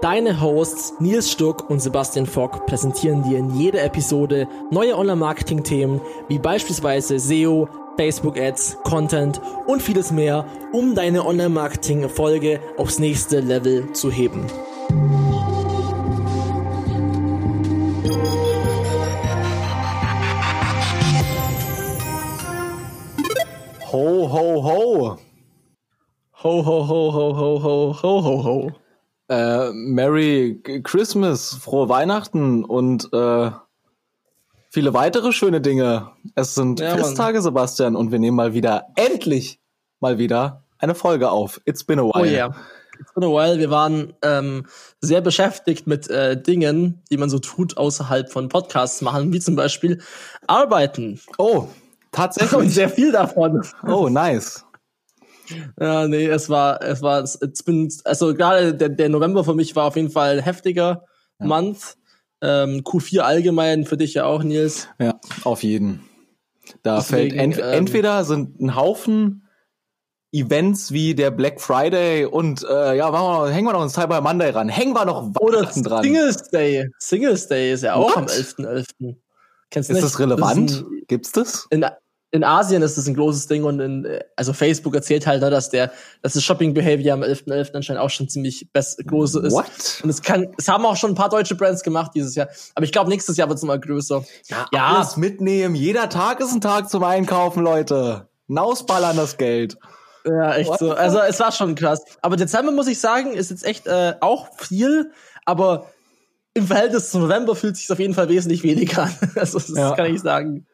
Deine Hosts Nils Stuck und Sebastian Fock präsentieren dir in jeder Episode neue Online-Marketing-Themen wie beispielsweise SEO, Facebook-Ads, Content und vieles mehr, um deine Online-Marketing-Erfolge aufs nächste Level zu heben. Ho, ho, ho. Ho, ho, ho, ho, ho, ho, ho, ho, ho. Äh, Merry Christmas, frohe Weihnachten und äh, viele weitere schöne Dinge. Es sind Ja, Festtage, Sebastian, und wir nehmen mal wieder, endlich mal wieder eine Folge auf. It's been a while. Oh yeah. It's been a while. Wir waren ähm, sehr beschäftigt mit äh, Dingen, die man so tut außerhalb von Podcasts machen, wie zum Beispiel arbeiten. Oh, Und tatsächlich. sehr viel davon. Oh, nice. Ja, nee, es war, es war, it's been, also gerade der, der November für mich war auf jeden Fall ein heftiger Month. Ähm, Q4 allgemein für dich ja auch, Nils. Ja, auf jeden. Da Deswegen, fällt ent ähm, entweder sind ein Haufen Events wie der Black Friday und äh, ja, machen wir noch, hängen wir noch ein Cyber Monday ran. Hängen wir noch Weihnachten dran. Singles Day. Singles Day ist ja auch What? am 11.11. Kennst du Ist nicht? das relevant? ein- Gibt's das? in, in Asien ist das ein großes Ding und in, also Facebook erzählt halt, ne, dass der, dass das Shopping Behavior am 11.11. anscheinend auch schon ziemlich best groß ist. What? Und es kann, es haben auch schon ein paar deutsche Brands gemacht dieses Jahr. Aber ich glaube, nächstes Jahr wird es mal größer. Ja, Alles mitnehmen. Jeder Tag ist ein Tag zum Einkaufen, Leute. Nausballern das Geld. ja, echt What so. Also es war schon krass. Aber Dezember muss ich sagen, ist jetzt echt äh, auch viel, aber im Verhältnis zum November fühlt sich auf jeden Fall wesentlich weniger an. Also das Ja. kann ich sagen.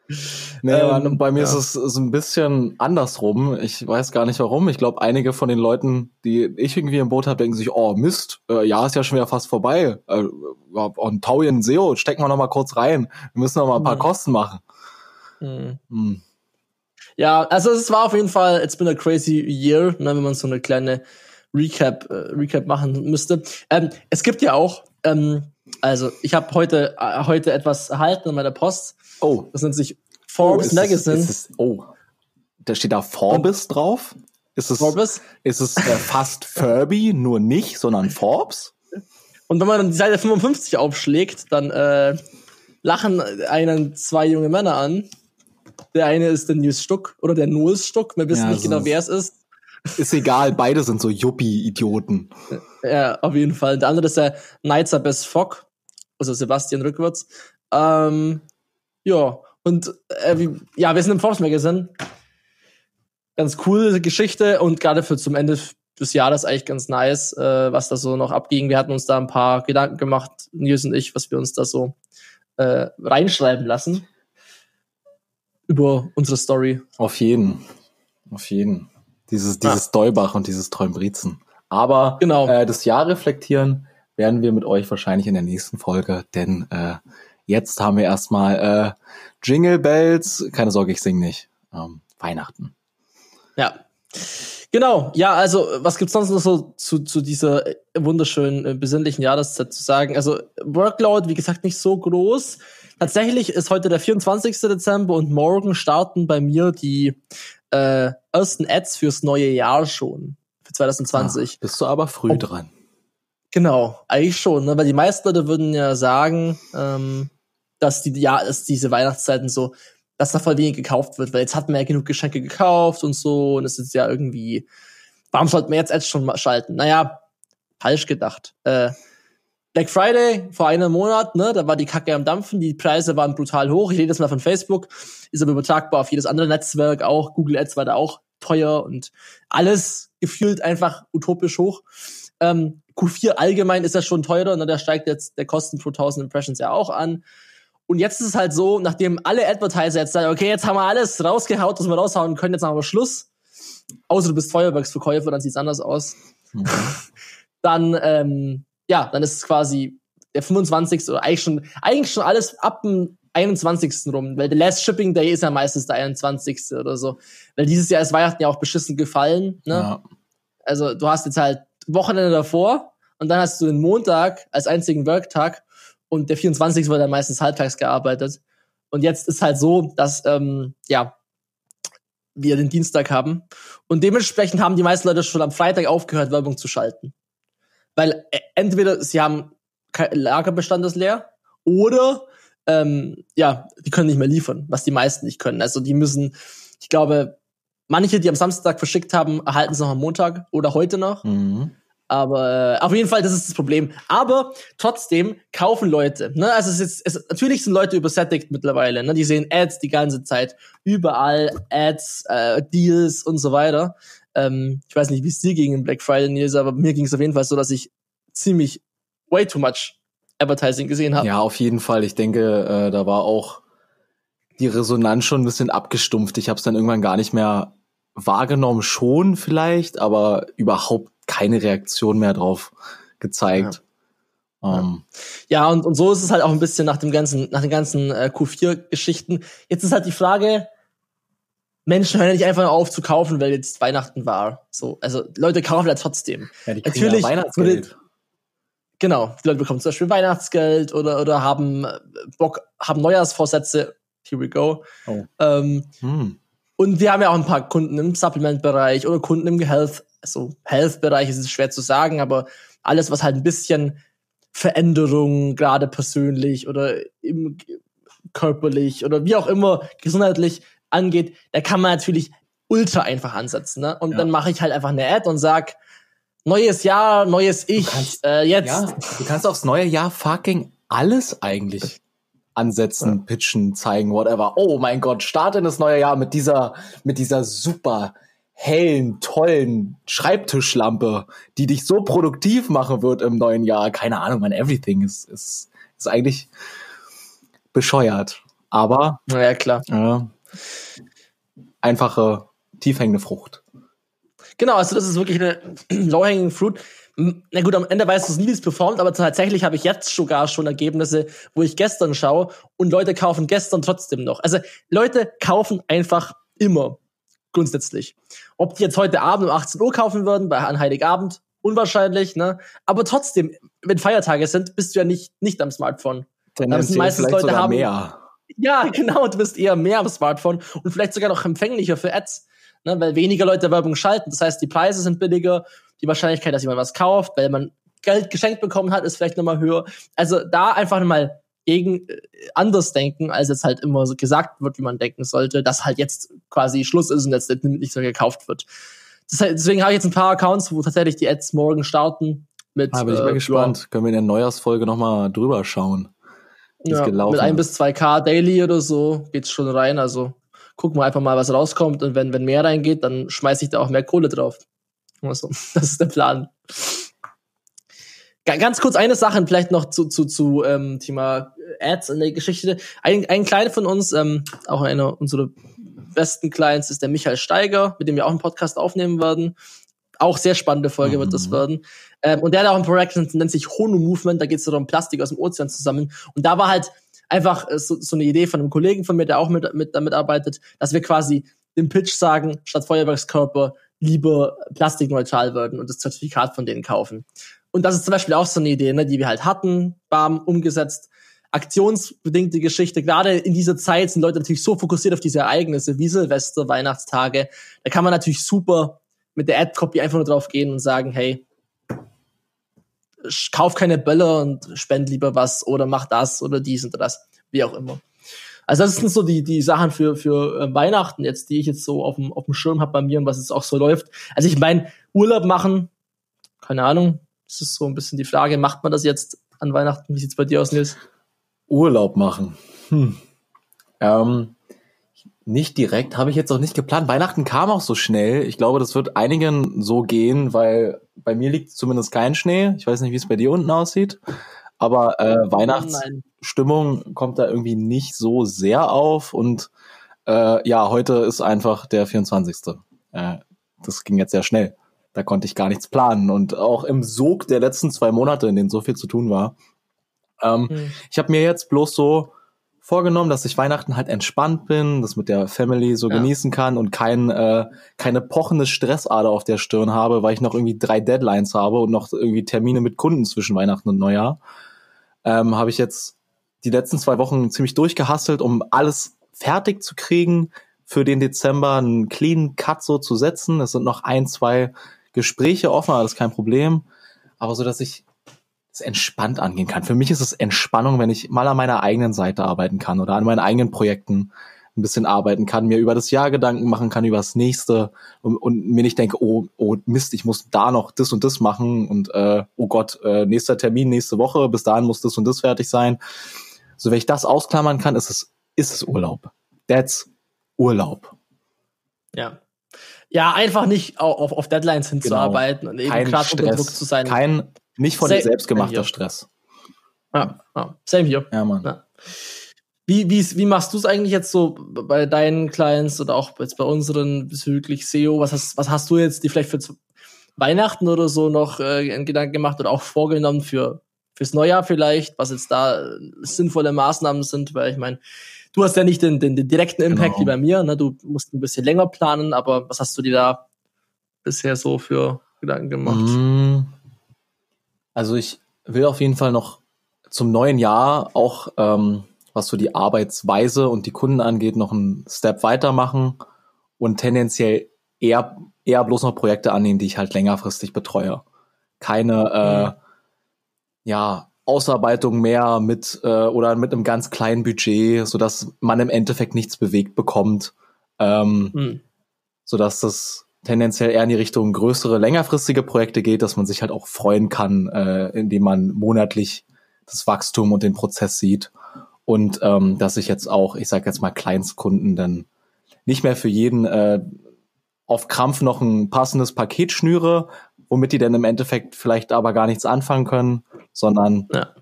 Nee, Ähm, bei mir ja. ist es so ein bisschen andersrum. Ich weiß gar nicht warum. Ich glaube, einige von den Leuten, die ich irgendwie im Boot habe, denken sich, oh Mist, äh, ja, ist ja schon wieder fast vorbei. Äh, und Taui SEO, stecken wir noch mal kurz rein. Wir müssen noch mal ein paar Mhm. Kosten machen. Hm. Hm. Ja, also es war auf jeden Fall, it's been a crazy year, ne, wenn man so eine kleine Recap, äh, Recap machen müsste. Ähm, es gibt ja auch, ähm, also ich habe heute, äh, heute etwas erhalten in meiner Post. Oh, Das nennt sich oh, Forbes es- Magazine. Ist es, oh, da steht da Forbes drauf. Ist es, Forbes. ist es äh, fast Furby, nur nicht, sondern Forbes? Und wenn man dann die Seite 55 aufschlägt, dann äh, lachen einen zwei junge Männer an. Der eine ist der Nils Stuck oder der Nils Stuck. Wir wissen Ja, nicht genau, wer es ist. Ist egal, beide sind so Yuppie-Idioten. Ja, auf jeden Fall. Der andere ist der Neitzer Best Fock, also Sebastian rückwärts. Ähm, ja, und äh, wie, ja, wir sind im Forbes Magazine. Ganz coole Geschichte und gerade für zum Ende des Jahres eigentlich ganz nice, äh, was da so noch abging. Wir hatten uns da ein paar Gedanken gemacht, Nils und ich, was wir uns da so äh, reinschreiben lassen über unsere Story. Auf jeden. Auf jeden. Dieses, dieses Deubach und dieses Träumbrizen. Aber Genau. äh, das Jahr reflektieren werden wir mit euch wahrscheinlich in der nächsten Folge, denn äh, jetzt haben wir erstmal äh, Jingle Bells. Keine Sorge, ich sing nicht. Ähm, Weihnachten. Ja. Genau, ja, also was gibt's sonst noch so zu, zu dieser äh, wunderschönen, äh, besinnlichen Jahreszeit zu sagen? Also Workload, wie gesagt, nicht so groß. Tatsächlich ist heute der 24. Dezember und morgen starten bei mir die äh, ersten Ads fürs neue Jahr schon, für 2020. Ah, bist du aber früh Ob- dran. Genau, eigentlich schon, ne? weil die meisten Leute würden ja sagen, ähm, dass die ja, dass diese Weihnachtszeiten so, dass da voll wenig gekauft wird, weil jetzt hat man ja genug Geschenke gekauft und so und es ist ja irgendwie, warum sollten wir jetzt Ads schon mal schalten? Naja, falsch gedacht. Äh, Black Friday vor einem Monat, ne, da war die Kacke am Dampfen, die Preise waren brutal hoch. Ich rede jetzt mal von Facebook, ist aber übertragbar auf jedes andere Netzwerk auch. Google Ads war da auch teuer und alles gefühlt einfach utopisch hoch. Ähm, Q4 allgemein ist ja schon teurer, ne, da steigt jetzt der Kosten pro 1000 Impressions ja auch an. Und jetzt ist es halt so, nachdem alle Advertiser jetzt sagen, okay, jetzt haben wir alles rausgehaut, was wir raushauen können, jetzt machen wir Schluss. Außer du bist Feuerwerksverkäufer, dann sieht's anders aus. Dann, ähm, ja, dann ist es quasi der 25. oder eigentlich schon, eigentlich schon alles ab dem 21. rum, weil der Last Shipping Day ist ja meistens der 21. oder so. Weil dieses Jahr ist Weihnachten ja auch beschissen gefallen. Ne? Ja. Also du hast jetzt halt Wochenende davor und dann hast du den Montag als einzigen Worktag und der 24. wird dann meistens halbtags gearbeitet. Und jetzt ist halt so, dass ähm, ja wir den Dienstag haben und dementsprechend haben die meisten Leute schon am Freitag aufgehört, Werbung zu schalten. Weil äh, entweder sie haben Lagerbestand ist leer oder ähm, ja, die können nicht mehr liefern, was die meisten nicht können. Also die müssen, ich glaube, manche, die am Samstag verschickt haben, erhalten es noch am Montag oder heute noch. Mhm. Aber äh, auf jeden Fall, das ist das Problem. Aber trotzdem kaufen Leute. Ne? Also es ist, es, natürlich sind Leute übersättigt mittlerweile. Ne? Die sehen Ads die ganze Zeit. Überall Ads, äh, Deals und so weiter. Ähm, ich weiß nicht, wie es dir ging im Black Friday, Nils, aber mir ging es auf jeden Fall so, dass ich ziemlich way too much Advertising gesehen habe. Ja, auf jeden Fall. Ich denke, äh, da war auch die Resonanz schon ein bisschen abgestumpft. Ich habe es dann irgendwann gar nicht mehr wahrgenommen, schon vielleicht, aber überhaupt keine Reaktion mehr drauf gezeigt. Ja. Um. Ähm. ja, und, und so ist es halt auch ein bisschen nach dem ganzen, nach den ganzen äh, Q4-Geschichten. Jetzt ist halt die Frage, Menschen hören ja nicht einfach auf zu kaufen, weil jetzt Weihnachten war. So, also Leute kaufen ja trotzdem. Ja, die Natürlich ja Weihnachtsgeld. Genau, die Leute bekommen zum Beispiel Weihnachtsgeld oder oder haben äh, Bock, haben Neujahrsvorsätze. Here we go. Oh. Ähm, hm. Und wir haben ja auch ein paar Kunden im Supplement-Bereich oder Kunden im Health, also Health-Bereich ist es schwer zu sagen, aber alles, was halt ein bisschen Veränderung, gerade persönlich oder im, körperlich oder wie auch immer gesundheitlich angeht, da kann man natürlich ultra einfach ansetzen. Ne? Und ja. dann mache ich halt einfach eine Ad und sag, neues Jahr, neues Ich, kannst, äh, jetzt. Ja, du kannst aufs neue Jahr fucking alles eigentlich ansetzen, ja. pitchen, zeigen, whatever. Oh mein Gott, starte in das neue Jahr mit dieser, mit dieser super hellen, tollen Schreibtischlampe, die dich so produktiv machen wird im neuen Jahr. Keine Ahnung, man, everything ist, ist, ist eigentlich bescheuert. Aber. Ja, klar. Ja, einfache, tiefhängende Frucht. Genau, also das ist wirklich eine low-hanging fruit. Na gut, am Ende weißt du nie, wie es performt, aber tatsächlich habe ich jetzt sogar schon Ergebnisse, wo ich gestern schaue und Leute kaufen gestern trotzdem noch. Also Leute kaufen einfach immer grundsätzlich. Ob die jetzt heute Abend um 18 Uhr kaufen würden, bei an Heiligabend, unwahrscheinlich, ne? Aber trotzdem, wenn Feiertage sind, bist du ja nicht, nicht am Smartphone. Tendenziell meistens Leute haben mehr. Ja, genau, du bist eher mehr am Smartphone und vielleicht sogar noch empfänglicher für Ads, ne, weil weniger Leute Werbung schalten. Das heißt, die Preise sind billiger, die Wahrscheinlichkeit, dass jemand was kauft, weil man Geld geschenkt bekommen hat, ist vielleicht nochmal höher. Also da einfach nochmal gegen äh, anders denken, als jetzt halt immer so gesagt wird, wie man denken sollte, dass halt jetzt quasi Schluss ist und jetzt nicht mehr gekauft wird. Das deswegen habe ich jetzt ein paar Accounts, wo tatsächlich die Ads morgen starten. Mit, ah, bin ich mal äh, gespannt. Ja. Können wir in der Neujahrsfolge nochmal drüber schauen. Ja, mit ein bis zwei K Daily oder so geht's schon rein. Also gucken wir einfach mal, was rauskommt. Und wenn, wenn mehr reingeht, dann schmeiße ich da auch mehr Kohle drauf. Also, das ist der Plan. Ganz kurz eine Sache vielleicht noch zu, zu, zu ähm, Thema Ads in der Geschichte. Ein, ein Kleiner von uns, ähm, auch einer unserer besten Clients, ist der Michael Steiger, mit dem wir auch einen Podcast aufnehmen werden. Auch sehr spannende Folge mhm. wird das mhm. werden. Ähm, und der hat auch ein Projekt, das nennt sich Hono Movement, da geht es darum, Plastik aus dem Ozean zu sammeln. Und da war halt einfach äh, so, so eine Idee von einem Kollegen von mir, der auch mit, mit damit arbeitet, dass wir quasi den Pitch sagen, statt Feuerwerkskörper lieber plastikneutral werden und das Zertifikat von denen kaufen. Und das ist zum Beispiel auch so eine Idee, ne, die wir halt hatten, bam, umgesetzt. Aktionsbedingte Geschichte. Gerade in dieser Zeit sind Leute natürlich so fokussiert auf diese Ereignisse wie Silvester, Weihnachtstage. Da kann man natürlich super mit der Ad-Copy einfach nur drauf gehen und sagen, hey, kauf keine Böller und spend lieber was oder mach das oder dies und das, wie auch immer. Also das sind so die, die Sachen für, für äh, Weihnachten jetzt, die ich jetzt so auf dem, auf dem Schirm habe bei mir und was jetzt auch so läuft. Also ich meine, Urlaub machen, keine Ahnung, das ist so ein bisschen die Frage, macht man das jetzt an Weihnachten? Wie sieht's bei dir aus, Nils? Urlaub machen. Hm. Ähm, nicht direkt, habe ich jetzt auch nicht geplant. Weihnachten kam auch so schnell. Ich glaube, das wird einigen so gehen, weil bei mir liegt zumindest kein Schnee. Ich weiß nicht, wie es bei dir unten aussieht. Aber äh, Weihnachtsstimmung kommt da irgendwie nicht so sehr auf. Und äh, ja, heute ist einfach der 24. Äh, das ging jetzt sehr schnell. Da konnte ich gar nichts planen. Und auch im Sog der letzten zwei Monate, in denen so viel zu tun war. Ähm, hm. Ich habe mir jetzt bloß so vorgenommen, dass ich Weihnachten halt entspannt bin, das mit der Family so Ja. genießen kann und kein, äh, keine pochende Stressader auf der Stirn habe, weil ich noch irgendwie drei Deadlines habe und noch irgendwie Termine mit Kunden zwischen Weihnachten und Neujahr. Ähm, habe ich jetzt die letzten zwei Wochen ziemlich durchgehastelt, um alles fertig zu kriegen, für den Dezember einen clean Cut so zu setzen. Es sind noch ein, zwei Gespräche offen, ist kein Problem. Aber so, dass ich es entspannt angehen kann. Für mich ist es Entspannung, wenn ich mal an meiner eigenen Seite arbeiten kann oder an meinen eigenen Projekten ein bisschen arbeiten kann, mir über das Jahr Gedanken machen kann, über das nächste und, und mir nicht denke, oh, oh Mist, ich muss da noch das und das machen und äh, oh Gott, äh, nächster Termin nächste Woche, bis dahin muss das und das fertig sein. So, wenn ich das ausklammern kann, ist es, ist es Urlaub. That's Urlaub. Ja. Ja, einfach nicht au- auf, auf Deadlines hinzuarbeiten und eben Kein Druck Stress. zu sein. Kein, nicht von Sa- dir selbst gemachter. Stress. ja, ja. Same hier. Ja, Mann. Ja. Wie, wie, wie machst du es eigentlich jetzt so bei deinen Clients oder auch jetzt bei unseren bezüglich SEO? Was hast, was hast du jetzt die vielleicht für Weihnachten oder so noch äh, in Gedanken gemacht oder auch vorgenommen für fürs Neujahr vielleicht, was jetzt da äh, sinnvolle Maßnahmen sind? Weil ich meine, du hast ja nicht den, den, den direkten Impact Genau. wie bei mir, ne? Du musst ein bisschen länger planen, aber was hast du dir da bisher so für Gedanken gemacht? Mm. Also ich will auf jeden Fall noch zum neuen Jahr auch, ähm, was so die Arbeitsweise und die Kunden angeht, noch einen Step weitermachen und tendenziell eher, eher bloß noch Projekte annehmen, die ich halt längerfristig betreue. Keine, äh, Mhm. ja, Ausarbeitung mehr mit äh, oder mit einem ganz kleinen Budget, so dass man im Endeffekt nichts bewegt bekommt. Ähm, Hm. so dass das tendenziell eher in die Richtung größere, längerfristige Projekte geht, dass man sich halt auch freuen kann, äh, indem man monatlich das Wachstum und den Prozess sieht. Und ähm, dass ich jetzt auch, ich sage jetzt mal Kleinstkunden, dann nicht mehr für jeden äh, auf Krampf noch ein passendes Paket schnüre, womit die dann im Endeffekt vielleicht aber gar nichts anfangen können, sondern Ja.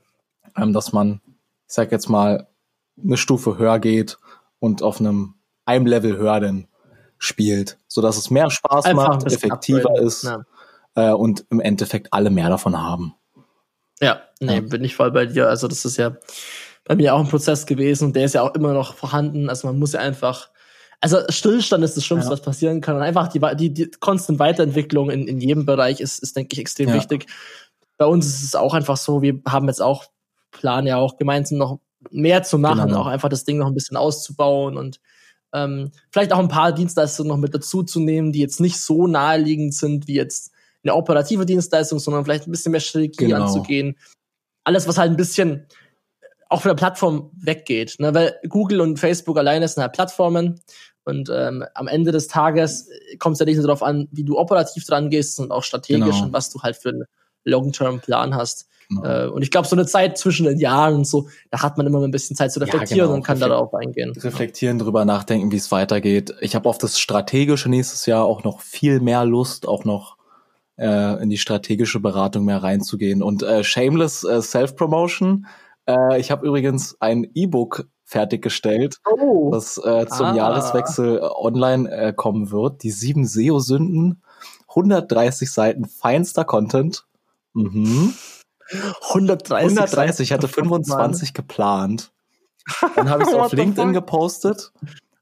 ähm, dass man, ich sag jetzt mal, eine Stufe höher geht und auf einem einem Level höher dann spielt, so dass es mehr Spaß Einfach ein macht, effektiver ist Ja. äh, und im Endeffekt alle mehr davon haben. Ja, nee, Ja. bin ich voll bei dir. Also das ist ja bei mir auch ein Prozess gewesen und der ist ja auch immer noch vorhanden. Also man muss ja einfach, also Stillstand ist das Schlimmste, Ja. was passieren kann. Und einfach die, die, die konstant Weiterentwicklung in, in jedem Bereich ist, ist, denke ich, extrem Ja. wichtig. Bei uns ist es auch einfach so, wir haben jetzt auch, planen ja auch gemeinsam noch mehr zu machen, Genau. auch einfach das Ding noch ein bisschen auszubauen und ähm, vielleicht auch ein paar Dienstleistungen noch mit dazu zu nehmen, die jetzt nicht so naheliegend sind wie jetzt eine operative Dienstleistung, sondern vielleicht ein bisschen mehr Strategie Genau. anzugehen. Alles, was halt ein bisschen auch von der Plattform weggeht. Ne? Weil Google und Facebook alleine sind halt Plattformen und ähm, am Ende des Tages kommt es ja nicht nur darauf an, wie du operativ dran gehst, sondern auch strategisch Genau. und was du halt für Long-Term-Plan hast. Genau. Äh, und ich glaube, so eine Zeit zwischen den Jahren und so, da hat man immer ein bisschen Zeit zu Ja, reflektieren genau. und kann Reflekt- darauf eingehen. reflektieren, drüber nachdenken, wie es weitergeht. Ich habe auf das Strategische nächstes Jahr auch noch viel mehr Lust, auch noch äh, in die strategische Beratung mehr reinzugehen. Und äh, Shameless äh, Self-Promotion. Äh, ich habe übrigens ein E-Book fertiggestellt, Oh. das äh, zum Ah. Jahreswechsel äh, online äh, kommen wird. Die sieben SEO-Sünden, 130 Seiten feinster Content. Mhm. 130. 130, ich hatte Verdammt, Mann. 25 geplant. Dann habe ich es auf LinkedIn gepostet.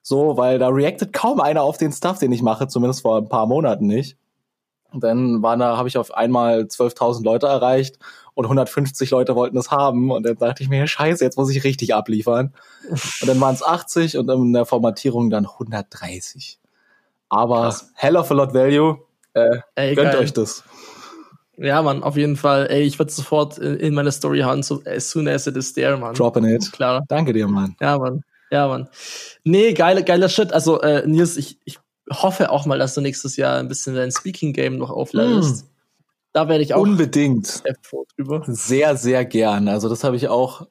So, weil da reactet kaum einer auf den Stuff, den ich mache, zumindest vor ein paar Monaten nicht. Und dann waren da, habe ich auf einmal 12.000 Leute erreicht und 150 Leute wollten es haben. Und dann dachte ich mir, scheiße, jetzt muss ich richtig abliefern. Und dann waren es 80 und in der Formatierung dann 130. Aber Krass. hell of a lot value. Äh, Ey, gönnt geil. euch das. Ja, Mann, auf jeden Fall. Ey, ich würde sofort in, in meine Story hauen, so as soon as it is there, Mann. Dropping it. Klar. Danke dir, Mann. Ja, Mann. Ja, Mann. Nee, geile, geiler Shit. Also, äh, Nils, ich, ich hoffe auch mal, dass du nächstes Jahr ein bisschen dein Speaking-Game noch aufladest. Da werde ich auch Unbedingt. sehr froh drüber. Sehr, sehr gern. Also das habe ich auch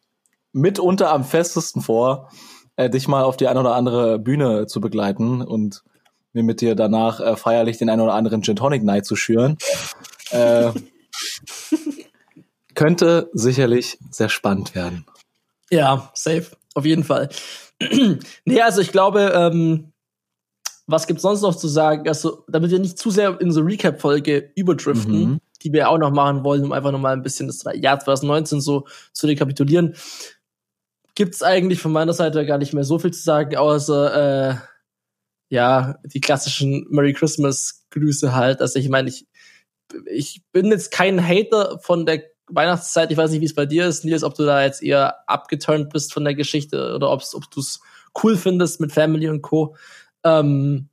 mitunter am festesten vor, äh, dich mal auf die eine oder andere Bühne zu begleiten und mir mit dir danach äh, feierlich den einen oder anderen Gin Tonic Night zu schüren. Äh, könnte sicherlich sehr spannend werden. Ja, safe. Auf jeden Fall. nee, also ich glaube, ähm, was gibt's sonst noch zu sagen? Also, damit wir nicht zu sehr in so Recap-Folge überdriften, Mhm. die wir auch noch machen wollen, um einfach noch mal ein bisschen das Jahr 2019 so zu rekapitulieren. gibt's eigentlich von meiner Seite gar nicht mehr so viel zu sagen, außer äh, ja, die klassischen Merry Christmas Grüße halt. Also ich meine, ich, ich bin jetzt kein Hater von der Weihnachtszeit. Ich weiß nicht, wie es bei dir ist, Nils, ob du da jetzt eher abgeturnt bist von der Geschichte oder ob's, ob du es cool findest mit Family und Co. Ähm,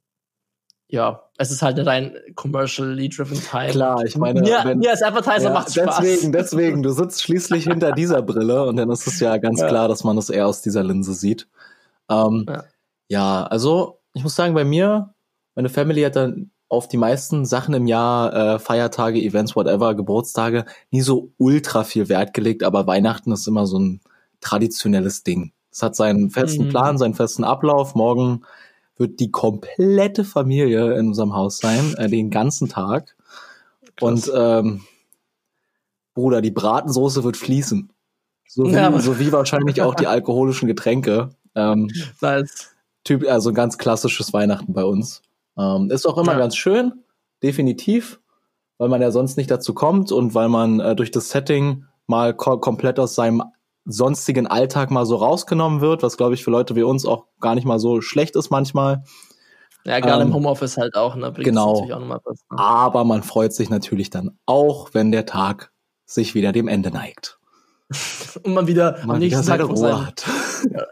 ja, es ist halt eine rein commercially driven Time. Klar, ich meine, mir, wenn, mir als Advertiser ja, macht's Spaß. deswegen, deswegen, du sitzt schließlich hinter dieser Brille und dann ist es ja ganz Ja. klar, dass man es eher aus dieser Linse sieht. Ähm, Ja. ja. also ich muss sagen, bei mir, meine Family hat dann auf die meisten Sachen im Jahr, äh, Feiertage, Events, whatever, Geburtstage, nie so ultra viel Wert gelegt, aber Weihnachten ist immer so ein traditionelles Ding. Es hat seinen festen Mhm. Plan, seinen festen Ablauf. Morgen wird die komplette Familie in unserem Haus sein, äh, den ganzen Tag. Und ähm, Bruder, die Bratensoße wird fließen. So wie, Ja, so wie wahrscheinlich auch die alkoholischen Getränke. Ähm, Nice. typ, also ganz klassisches Weihnachten bei uns. Ähm, ist auch immer Ja. ganz schön, definitiv, weil man ja sonst nicht dazu kommt und weil man äh, durch das Setting mal ko komplett aus seinem sonstigen Alltag mal so rausgenommen wird, was glaube ich für Leute wie uns auch gar nicht mal so schlecht ist manchmal. Ja, gerade Ähm, im Homeoffice halt auch, ne? Bringt genau. natürlich auch was. Ne? Aber man freut sich natürlich dann auch, wenn der Tag sich wieder dem Ende neigt. Und man wieder am Man wieder nächsten Tag seine vor Ruhe seinem hat.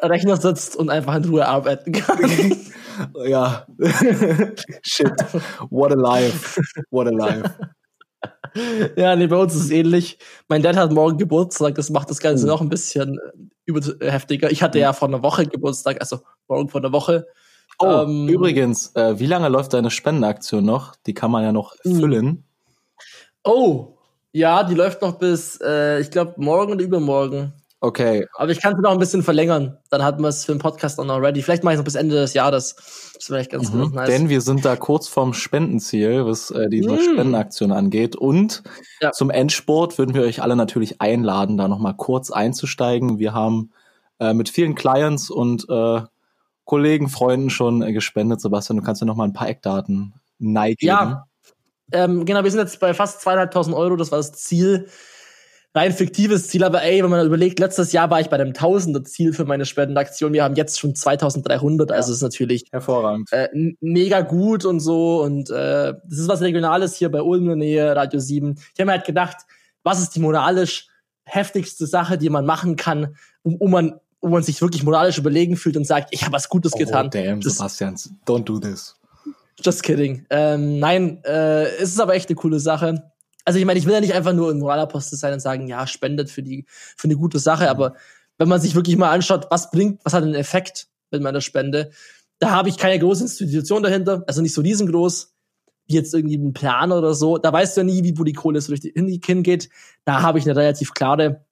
Rechner sitzt und einfach in Ruhe arbeiten kann. Ja. Shit. What a life. What a life. ja, nee, bei uns ist es ähnlich. Mein Dad hat morgen Geburtstag, das macht das Ganze Oh. noch ein bisschen äh, über heftiger. Ich hatte ja vor einer Woche Geburtstag, also morgen vor einer Woche. Oh, Ähm, übrigens, äh, wie lange läuft deine Spendenaktion noch? Die kann man ja noch Hm. füllen. Oh, ja, die läuft noch bis, äh, ich glaube, morgen oder übermorgen. Okay, Aber ich kann sie noch ein bisschen verlängern. Dann hat man es für den Podcast auch noch ready. Vielleicht mache ich noch bis Ende des Jahres. Das ist vielleicht ganz mhm. nice. denn wir sind da kurz vorm Spendenziel, was äh, diese Mm. Spendenaktion angeht. Und Ja. zum Endsport würden wir euch alle natürlich einladen, da nochmal kurz einzusteigen. Wir haben äh, mit vielen Clients und äh, Kollegen, Freunden schon äh, gespendet. Sebastian, du kannst ja nochmal ein paar Eckdaten neigeben. Ja. Ähm, genau, wir sind jetzt bei fast zweieinhalbtausend Euro, das war das Ziel. Rein fiktives Ziel, aber ey, wenn man überlegt, letztes Jahr war ich bei dem Tausender Ziel für meine Spendenaktion. Wir haben jetzt schon 2300, also ist natürlich Hervorragend. äh, mega gut und so. Und äh, das ist was Regionales hier bei Ulm in der Nähe, Radio 7. Ich habe mir halt gedacht, was ist die moralisch heftigste Sache, die man machen kann, um, um man, um man sich wirklich moralisch überlegen fühlt und sagt, ich habe was Gutes getan. Oh, damn, Das- Sebastian, don't do this. Just kidding. Ähm, nein, äh, es ist aber echt eine coole Sache. Also ich meine, ich will ja nicht einfach nur ein Moralapostel sein und sagen, ja, spendet für die für eine gute Sache, aber wenn man sich wirklich mal anschaut, was bringt, was hat einen Effekt mit meiner Spende, da habe ich keine große Institution dahinter, also nicht so riesengroß, wie jetzt irgendwie ein Plan oder so. Da weißt du ja nie, wie wo die Kohle so durch die hin- hingeht. Da habe ich eine relativ klare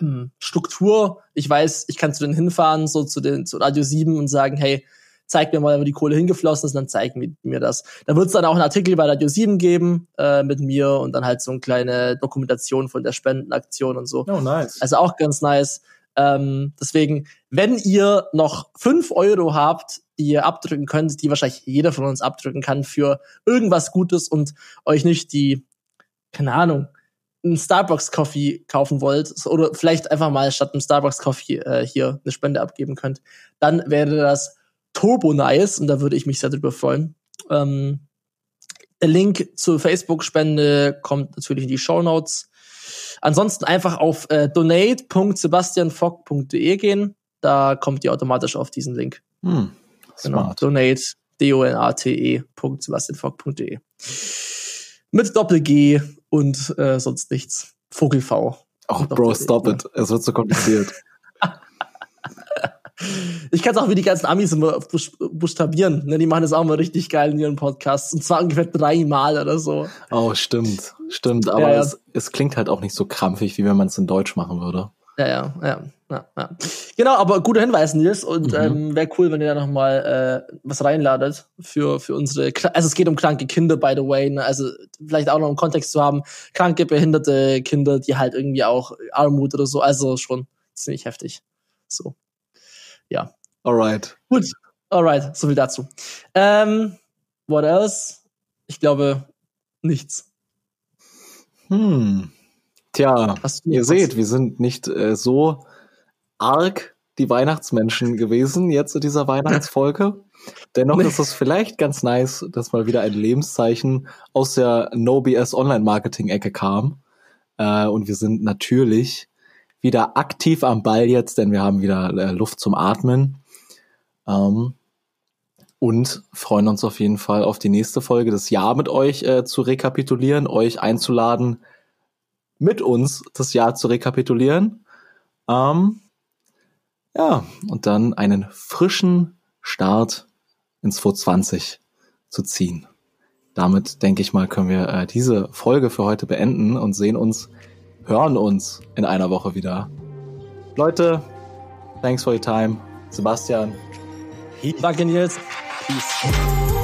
ähm, Struktur. Ich weiß, ich kann zu denen hinfahren, so zu den zu Radio 7 und sagen, hey, zeig mir mal, wo die Kohle hingeflossen ist, und dann zeigen wir mir das. Da wird es dann auch einen Artikel bei Radio 7 geben äh, mit mir und dann halt so eine kleine Dokumentation von der Spendenaktion und so. Oh, nice. Also auch ganz nice. Ähm, deswegen, wenn ihr noch fünf Euro habt, die ihr abdrücken könnt, die wahrscheinlich jeder von uns abdrücken kann für irgendwas Gutes und euch nicht die, keine Ahnung, einen Starbucks-Coffee kaufen wollt oder vielleicht einfach mal statt einem Starbucks-Coffee äh, hier eine Spende abgeben könnt, dann wäre das turbo nice und da würde ich mich sehr drüber freuen. Ähm, der Link zur Facebook-Spende kommt natürlich in die Show Notes. Ansonsten einfach auf äh, donate.sebastianfock.de gehen. Da kommt ihr automatisch auf diesen Link. Hm, Genau. Donate, D-O-N-A-T-E.sebastianfock.de. Mit Doppel-G und äh, sonst nichts. Vogel-V. Oh, Doch, Bro, stop it. Es wird so kompliziert. Ich kann es auch wie die ganzen Amis immer buch- buchstabieren. Ne? Die machen das auch mal richtig geil in ihren Podcasts. Und zwar ungefähr dreimal oder so. Oh, stimmt. Stimmt. Aber Ja, ja. Es, es klingt halt auch nicht so krampfig, wie wenn man es in Deutsch machen würde. Ja, ja, ja, ja, ja. Genau, aber guter Hinweis, Nils. Und Mhm. ähm, wäre cool, wenn ihr da noch mal äh, was reinladet für, für unsere, Kla- also es geht um kranke Kinder, by the way. Ne? Also vielleicht auch noch einen Kontext zu haben. Kranke, behinderte Kinder, die halt irgendwie auch Armut oder so. Also schon ziemlich heftig. So. Ja. Alright. Gut. Alright, so viel dazu. Ähm, what else? Ich glaube, nichts. Hm. Tja, ihr noch seht, was? wir sind nicht äh, so arg die Weihnachtsmenschen gewesen jetzt in dieser Weihnachtsfolge. Dennoch ist es vielleicht ganz nice, dass mal wieder ein Lebenszeichen aus der No-BS Online-Marketing-Ecke kam. Äh, und wir sind natürlich wieder aktiv am Ball jetzt, denn wir haben wieder äh, Luft zum Atmen. Ähm, und freuen uns auf jeden Fall auf die nächste Folge des Jahr mit euch äh, zu rekapitulieren, euch einzuladen, mit uns das Jahr zu rekapitulieren. Ähm, ja, und dann einen frischen Start ins 2020 zu ziehen. Damit denke ich mal, können wir äh, diese Folge für heute beenden und sehen uns, hören uns in einer Woche wieder. Leute, thanks for your time. Sebastian. Danke, Nils. Peace.